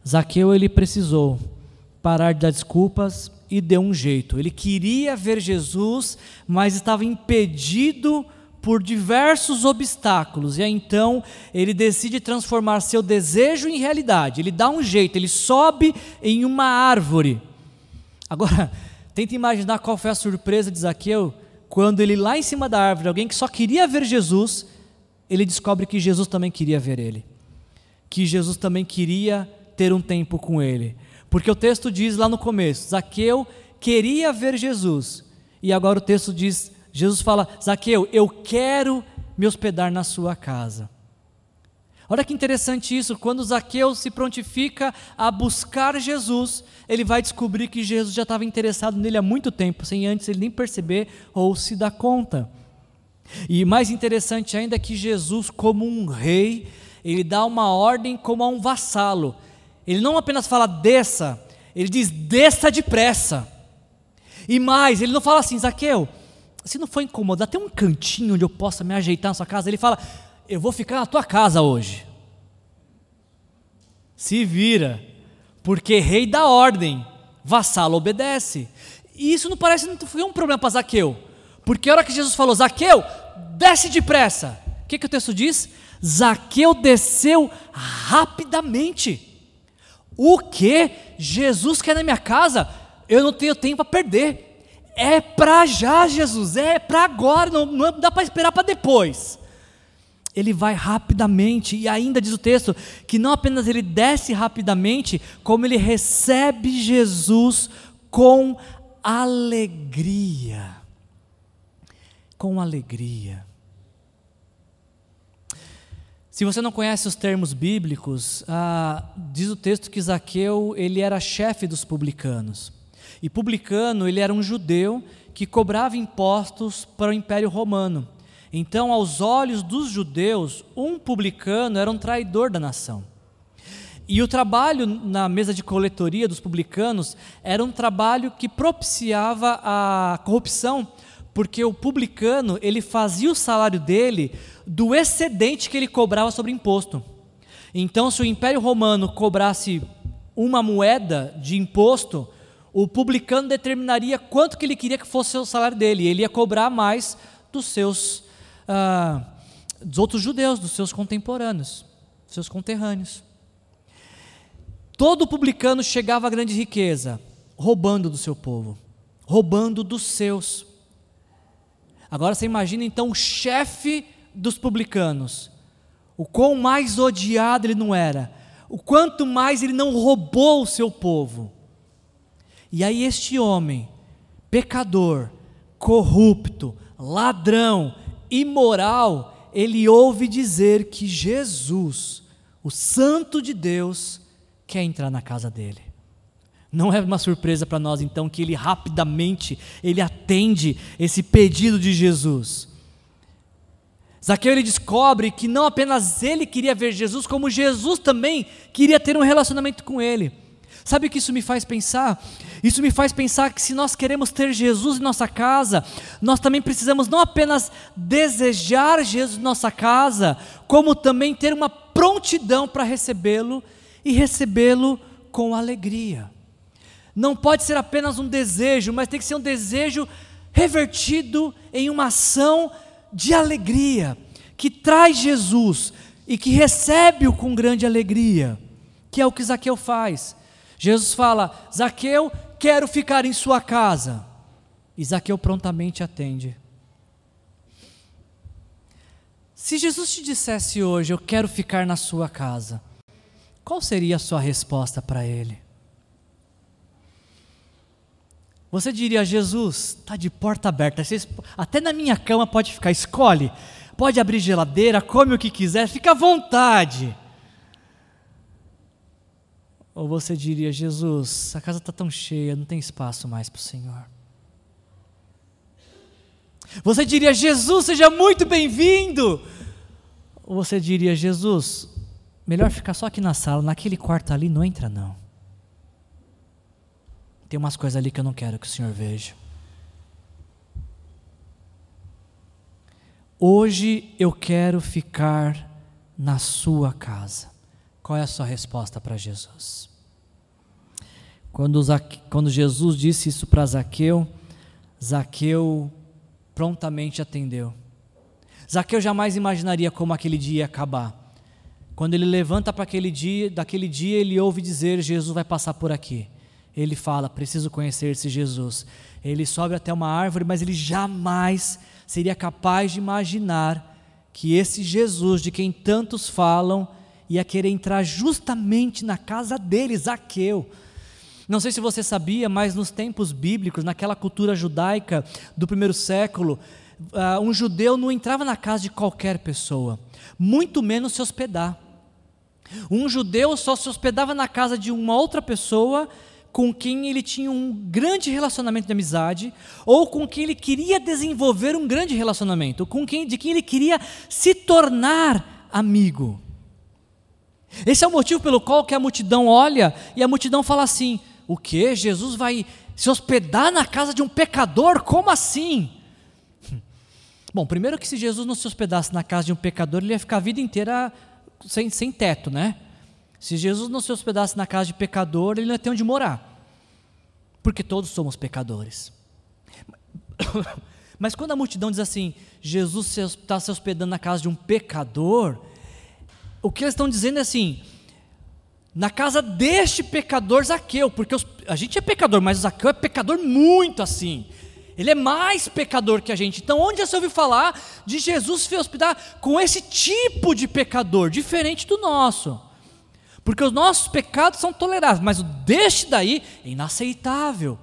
Zaqueu ele precisou parar de dar desculpas e deu um jeito. Ele queria ver Jesus, mas estava impedido por diversos obstáculos, e aí então ele decide transformar seu desejo em realidade. Ele dá um jeito, ele sobe em uma árvore. Agora, <laughs> tenta imaginar qual foi a surpresa de Zaqueu quando ele lá em cima da árvore, alguém que só queria ver Jesus, ele descobre que Jesus também queria ver ele. Que Jesus também queria ter um tempo com ele. Porque o texto diz lá no começo: Zaqueu queria ver Jesus. E agora o texto diz: Jesus fala: Zaqueu, eu quero me hospedar na sua casa. Olha que interessante isso, quando Zaqueu se prontifica a buscar Jesus, ele vai descobrir que Jesus já estava interessado nele há muito tempo, sem antes ele nem perceber ou se dar conta. E mais interessante ainda é que Jesus, como um rei, ele dá uma ordem como a um vassalo. Ele não apenas fala desça, ele diz desça depressa. E mais, ele não fala assim, Zaqueu, se não for incomodar, tem um cantinho onde eu possa me ajeitar na sua casa. Ele fala, eu vou ficar na tua casa hoje. Se vira, porque rei dá ordem, vassalo obedece. E isso não parece não foi um problema para Zaqueu, porque a hora que Jesus falou, Zaqueu, desce depressa. O que, que o texto diz? Zaqueu desceu rapidamente. O que? Jesus quer na minha casa? Eu não tenho tempo para perder. É para já, Jesus, é para agora, não, não dá para esperar para depois. Ele vai rapidamente, e ainda diz o texto que não apenas ele desce rapidamente, como ele recebe Jesus com alegria. Com alegria. Se você não conhece os termos bíblicos, ah, diz o texto que Zaqueu ele era chefe dos publicanos. E publicano ele era um judeu que cobrava impostos para o Império Romano. Então, aos olhos dos judeus, um publicano era um traidor da nação. E o trabalho na mesa de coletoria dos publicanos era um trabalho que propiciava a corrupção, porque o publicano ele fazia o salário dele do excedente que ele cobrava sobre imposto. Então, se o Império Romano cobrasse uma moeda de imposto, o publicano determinaria quanto que ele queria que fosse o salário dele. Ele ia cobrar mais dos seus ah, dos outros judeus, dos seus contemporâneos, dos seus conterrâneos. Todo publicano chegava à grande riqueza, roubando do seu povo, roubando dos seus. Agora você imagina então o chefe dos publicanos, o quão mais odiado ele não era, o quanto mais ele não roubou o seu povo. E aí, este homem, pecador, corrupto, ladrão, imoral, ele ouve dizer que Jesus, o Santo de Deus, quer entrar na casa dele. Não é uma surpresa para nós então que ele rapidamente ele atende esse pedido de Jesus. Zaqueu ele descobre que não apenas ele queria ver Jesus, como Jesus também queria ter um relacionamento com ele. Sabe o que isso me faz pensar? Isso me faz pensar que se nós queremos ter Jesus em nossa casa, nós também precisamos não apenas desejar Jesus em nossa casa, como também ter uma prontidão para recebê-lo e recebê-lo com alegria. Não pode ser apenas um desejo, mas tem que ser um desejo revertido em uma ação de alegria, que traz Jesus e que recebe-o com grande alegria, que é o que Zaqueu faz. Jesus fala: Zaqueu, quero ficar em sua casa. E Zaqueu prontamente atende. Se Jesus te dissesse hoje, eu quero ficar na sua casa, qual seria a sua resposta para ele? Você diria, Jesus, está de porta aberta, até na minha cama pode ficar, escolhe, pode abrir geladeira, come o que quiser, fica à vontade. Ou você diria, Jesus, a casa está tão cheia, não tem espaço mais para o Senhor. Você diria, Jesus, seja muito bem-vindo. Ou você diria, Jesus, melhor ficar só aqui na sala, naquele quarto ali, não entra não. Tem umas coisas ali que eu não quero que o Senhor veja. Hoje eu quero ficar na sua casa. Qual é a sua resposta para Jesus? Quando, quando Jesus disse isso para Zaqueu, Zaqueu prontamente atendeu. Zaqueu jamais imaginaria como aquele dia ia acabar. Quando ele levanta para aquele dia, daquele dia ele ouve dizer: Jesus vai passar por aqui. Ele fala: preciso conhecer esse Jesus. Ele sobe até uma árvore, mas ele jamais seria capaz de imaginar que esse Jesus, de quem tantos falam, ia querer entrar justamente na casa dele, Zaqueu. Não sei se você sabia, mas nos tempos bíblicos, naquela cultura judaica do primeiro século, uh, um judeu não entrava na casa de qualquer pessoa, muito menos se hospedar. Um judeu só se hospedava na casa de uma outra pessoa com quem ele tinha um grande relacionamento de amizade, ou com quem ele queria desenvolver um grande relacionamento, com quem, de quem ele queria se tornar amigo. Esse é o motivo pelo qual que a multidão olha e a multidão fala assim: o que? Jesus vai se hospedar na casa de um pecador? Como assim? <laughs> Bom, primeiro que se Jesus não se hospedasse na casa de um pecador, ele ia ficar a vida inteira sem, sem teto, né? Se Jesus não se hospedasse na casa de pecador, ele não ia ter onde morar. Porque todos somos pecadores. <coughs> Mas quando a multidão diz assim, Jesus está se hospedando na casa de um pecador, o que eles estão dizendo é assim: na casa deste pecador Zaqueu, porque os, a gente é pecador, mas o Zaqueu é pecador muito assim. Ele é mais pecador que a gente. Então, onde você ouviu falar de Jesus se hospedar com esse tipo de pecador, diferente do nosso? Porque os nossos pecados são toleráveis, mas o deste daí é inaceitável.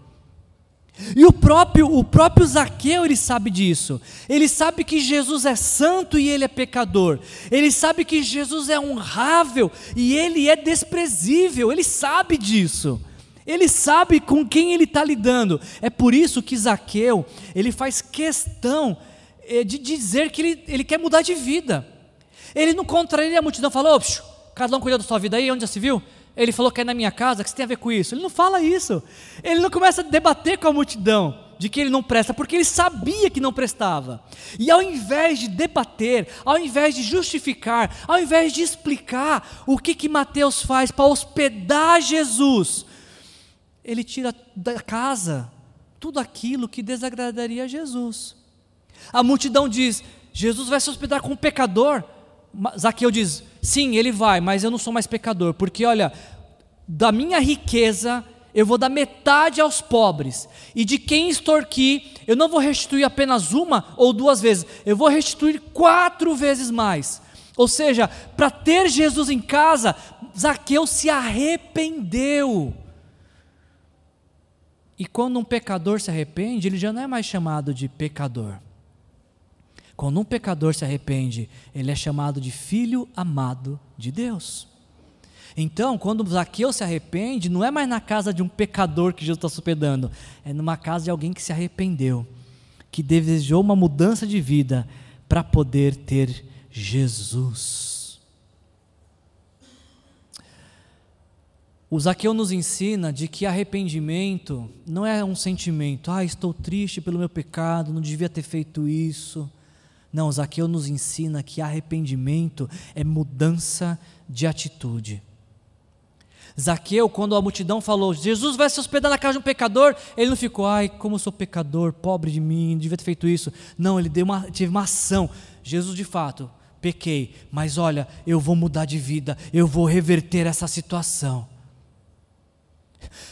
E o próprio, o próprio Zaqueu, ele sabe disso. Ele sabe que Jesus é santo e ele é pecador. Ele sabe que Jesus é honrável e ele é desprezível. Ele sabe disso. Ele sabe com quem ele está lidando. É por isso que Zaqueu, ele faz questão eh, de dizer que ele, ele quer mudar de vida. Ele não contraria a multidão, falou, cada um cuida da sua vida aí, onde já se viu? Ele falou que é na minha casa, que isso tem a ver com isso. Ele não fala isso. Ele não começa a debater com a multidão de que ele não presta, porque ele sabia que não prestava. E ao invés de debater, ao invés de justificar, ao invés de explicar o que que Mateus faz para hospedar Jesus, ele tira da casa tudo aquilo que desagradaria a Jesus. A multidão diz: Jesus vai se hospedar com um pecador. Zaqueu diz: sim, ele vai, mas eu não sou mais pecador, porque olha, da minha riqueza eu vou dar metade aos pobres, e de quem extorquir, eu não vou restituir apenas uma ou duas vezes, eu vou restituir quatro vezes mais. Ou seja, para ter Jesus em casa, Zaqueu se arrependeu. E quando um pecador se arrepende, ele já não é mais chamado de pecador. Quando um pecador se arrepende, ele é chamado de filho amado de Deus. Então, quando Zaqueu se arrepende, não é mais na casa de um pecador que Jesus está hospedando, é numa casa de alguém que se arrependeu, que desejou uma mudança de vida para poder ter Jesus. O Zaqueu nos ensina de que arrependimento não é um sentimento, ah, estou triste pelo meu pecado, não devia ter feito isso. Não, Zaqueu nos ensina que arrependimento é mudança de atitude. Zaqueu, quando a multidão falou, Jesus vai se hospedar na casa de um pecador, ele não ficou, ai, como eu sou pecador, pobre de mim, não devia ter feito isso. Não, ele deu uma, teve uma ação. Jesus, de fato, pequei, mas olha, eu vou mudar de vida, eu vou reverter essa situação.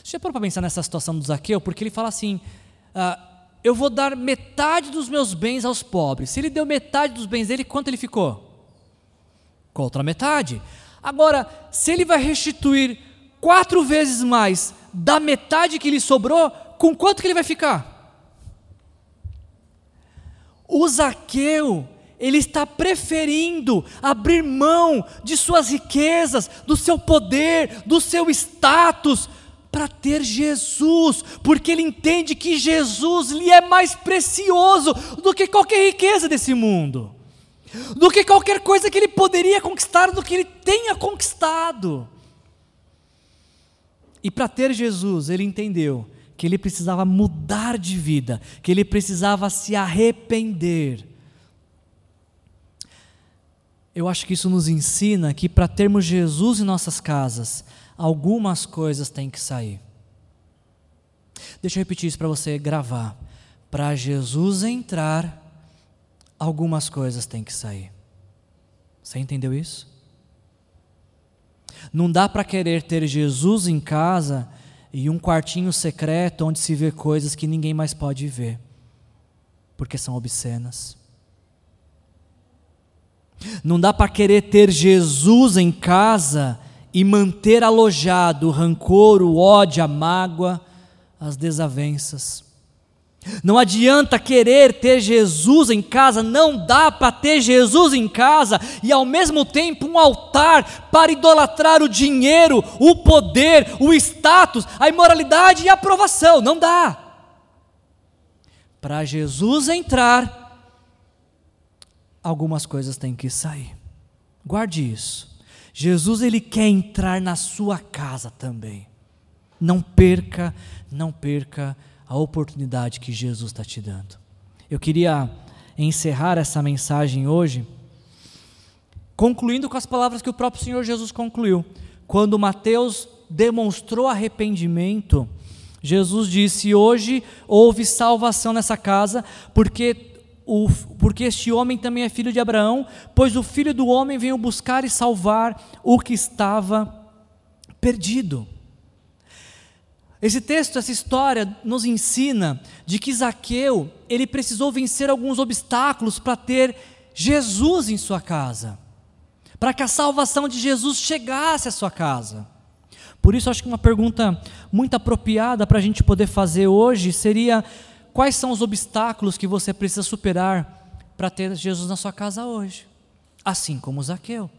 Você já parou para pensar nessa situação do Zaqueu? Porque ele fala assim: ah, eu vou dar metade dos meus bens aos pobres. Se ele deu metade dos bens dele, quanto ele ficou? Com outra metade. Agora, se ele vai restituir quatro vezes mais da metade que lhe sobrou, com quanto que ele vai ficar? O Zaqueu, ele está preferindo abrir mão de suas riquezas, do seu poder, do seu status, para ter Jesus, porque ele entende que Jesus lhe é mais precioso do que qualquer riqueza desse mundo, do que qualquer coisa que ele poderia conquistar, do que ele tenha conquistado. E para ter Jesus, ele entendeu que ele precisava mudar de vida, que ele precisava se arrepender. Eu acho que isso nos ensina que para termos Jesus em nossas casas, algumas coisas têm que sair. Deixa eu repetir isso para você gravar. Para Jesus entrar, algumas coisas têm que sair. Você entendeu isso? Não dá para querer ter Jesus em casa e um quartinho secreto onde se vê coisas que ninguém mais pode ver, porque são obscenas. Não dá para querer ter Jesus em casa e manter alojado o rancor, o ódio, a mágoa, as desavenças. Não adianta querer ter Jesus em casa, não dá para ter Jesus em casa e ao mesmo tempo um altar para idolatrar o dinheiro, o poder, o status, a imoralidade e a aprovação. Não dá. Para Jesus entrar, algumas coisas têm que sair. Guarde isso. Jesus ele quer entrar na sua casa também. Não perca, não perca a oportunidade que Jesus está te dando. Eu queria encerrar essa mensagem hoje, concluindo com as palavras que o próprio Senhor Jesus concluiu. Quando Mateus demonstrou arrependimento, Jesus disse: Hoje houve salvação nessa casa, porque o, porque este homem também é filho de Abraão, pois o filho do homem veio buscar e salvar o que estava perdido. Esse texto, essa história nos ensina de que Zaqueu, ele precisou vencer alguns obstáculos para ter Jesus em sua casa, para que a salvação de Jesus chegasse à sua casa. Por isso, acho que uma pergunta muito apropriada para a gente poder fazer hoje seria: quais são os obstáculos que você precisa superar para ter Jesus na sua casa hoje? Assim como Zaqueu.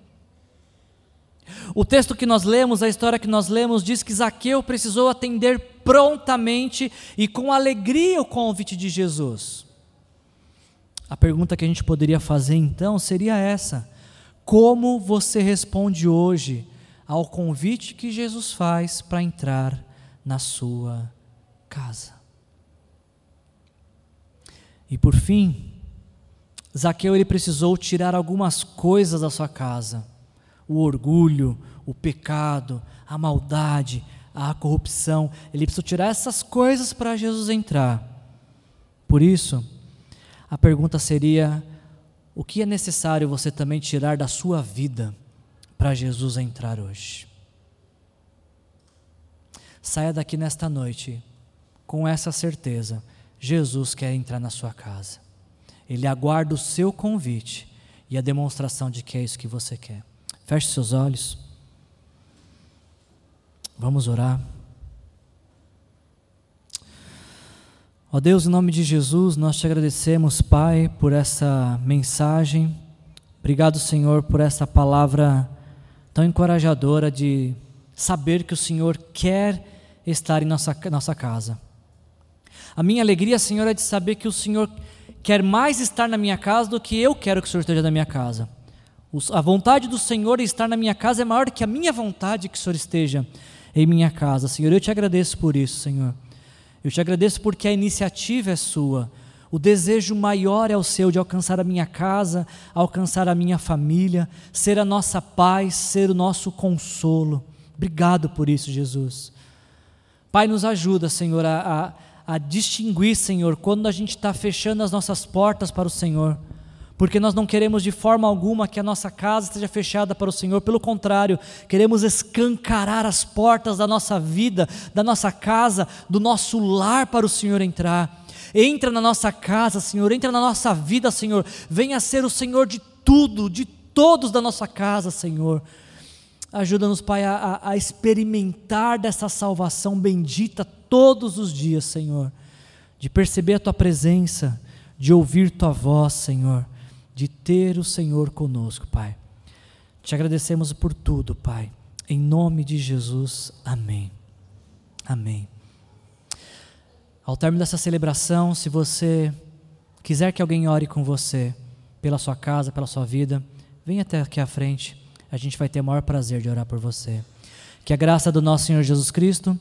O texto que nós lemos, a história que nós lemos, diz que Zaqueu precisou atender prontamente e com alegria o convite de Jesus. A pergunta que a gente poderia fazer então seria essa: como você responde hoje ao convite que Jesus faz para entrar na sua casa? E por fim, Zaqueu ele precisou tirar algumas coisas da sua casa o orgulho, o pecado, a maldade, a corrupção. Ele precisa tirar essas coisas para Jesus entrar. Por isso, a pergunta seria: o que é necessário você também tirar da sua vida para Jesus entrar hoje? Saia daqui nesta noite com essa certeza: Jesus quer entrar na sua casa. Ele aguarda o seu convite e a demonstração de que é isso que você quer. Feche seus olhos. Vamos orar. Ó Deus, em nome de Jesus, nós te agradecemos, Pai, por essa mensagem. Obrigado, Senhor, por essa palavra tão encorajadora de saber que o Senhor quer estar em nossa, nossa casa. A minha alegria, Senhor, é de saber que o Senhor quer mais estar na minha casa do que eu quero que o Senhor esteja na minha casa. A vontade do Senhor estar na minha casa é maior que a minha vontade que o Senhor esteja em minha casa. Senhor, eu te agradeço por isso, Senhor. Eu te agradeço porque a iniciativa é sua. O desejo maior é o seu de alcançar a minha casa, alcançar a minha família, ser a nossa paz, ser o nosso consolo. Obrigado por isso, Jesus. Pai, nos ajuda, Senhor, a, a, a distinguir, Senhor, quando a gente está fechando as nossas portas para o Senhor porque nós não queremos de forma alguma que a nossa casa esteja fechada para o Senhor, pelo contrário, queremos escancarar as portas da nossa vida, da nossa casa, do nosso lar para o Senhor entrar. Entra na nossa casa, Senhor, entra na nossa vida, Senhor, venha ser o Senhor de tudo, de todos da nossa casa, Senhor. Ajuda-nos, Pai, a, a experimentar dessa salvação bendita todos os dias, Senhor, de perceber a Tua presença, de ouvir Tua voz, Senhor de ter o Senhor conosco, Pai. Te agradecemos por tudo, Pai. Em nome de Jesus, amém. Amém. Ao término dessa celebração, se você quiser que alguém ore com você, pela sua casa, pela sua vida, venha até aqui à frente. A gente vai ter o maior prazer de orar por você. Que a graça do nosso Senhor Jesus Cristo,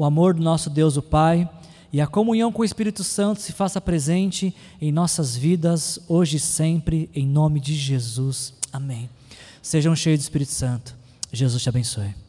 o amor do nosso Deus, o Pai, e a comunhão com o Espírito Santo se faça presente em nossas vidas, hoje e sempre, em nome de Jesus. Amém. Sejam cheios do Espírito Santo. Jesus te abençoe.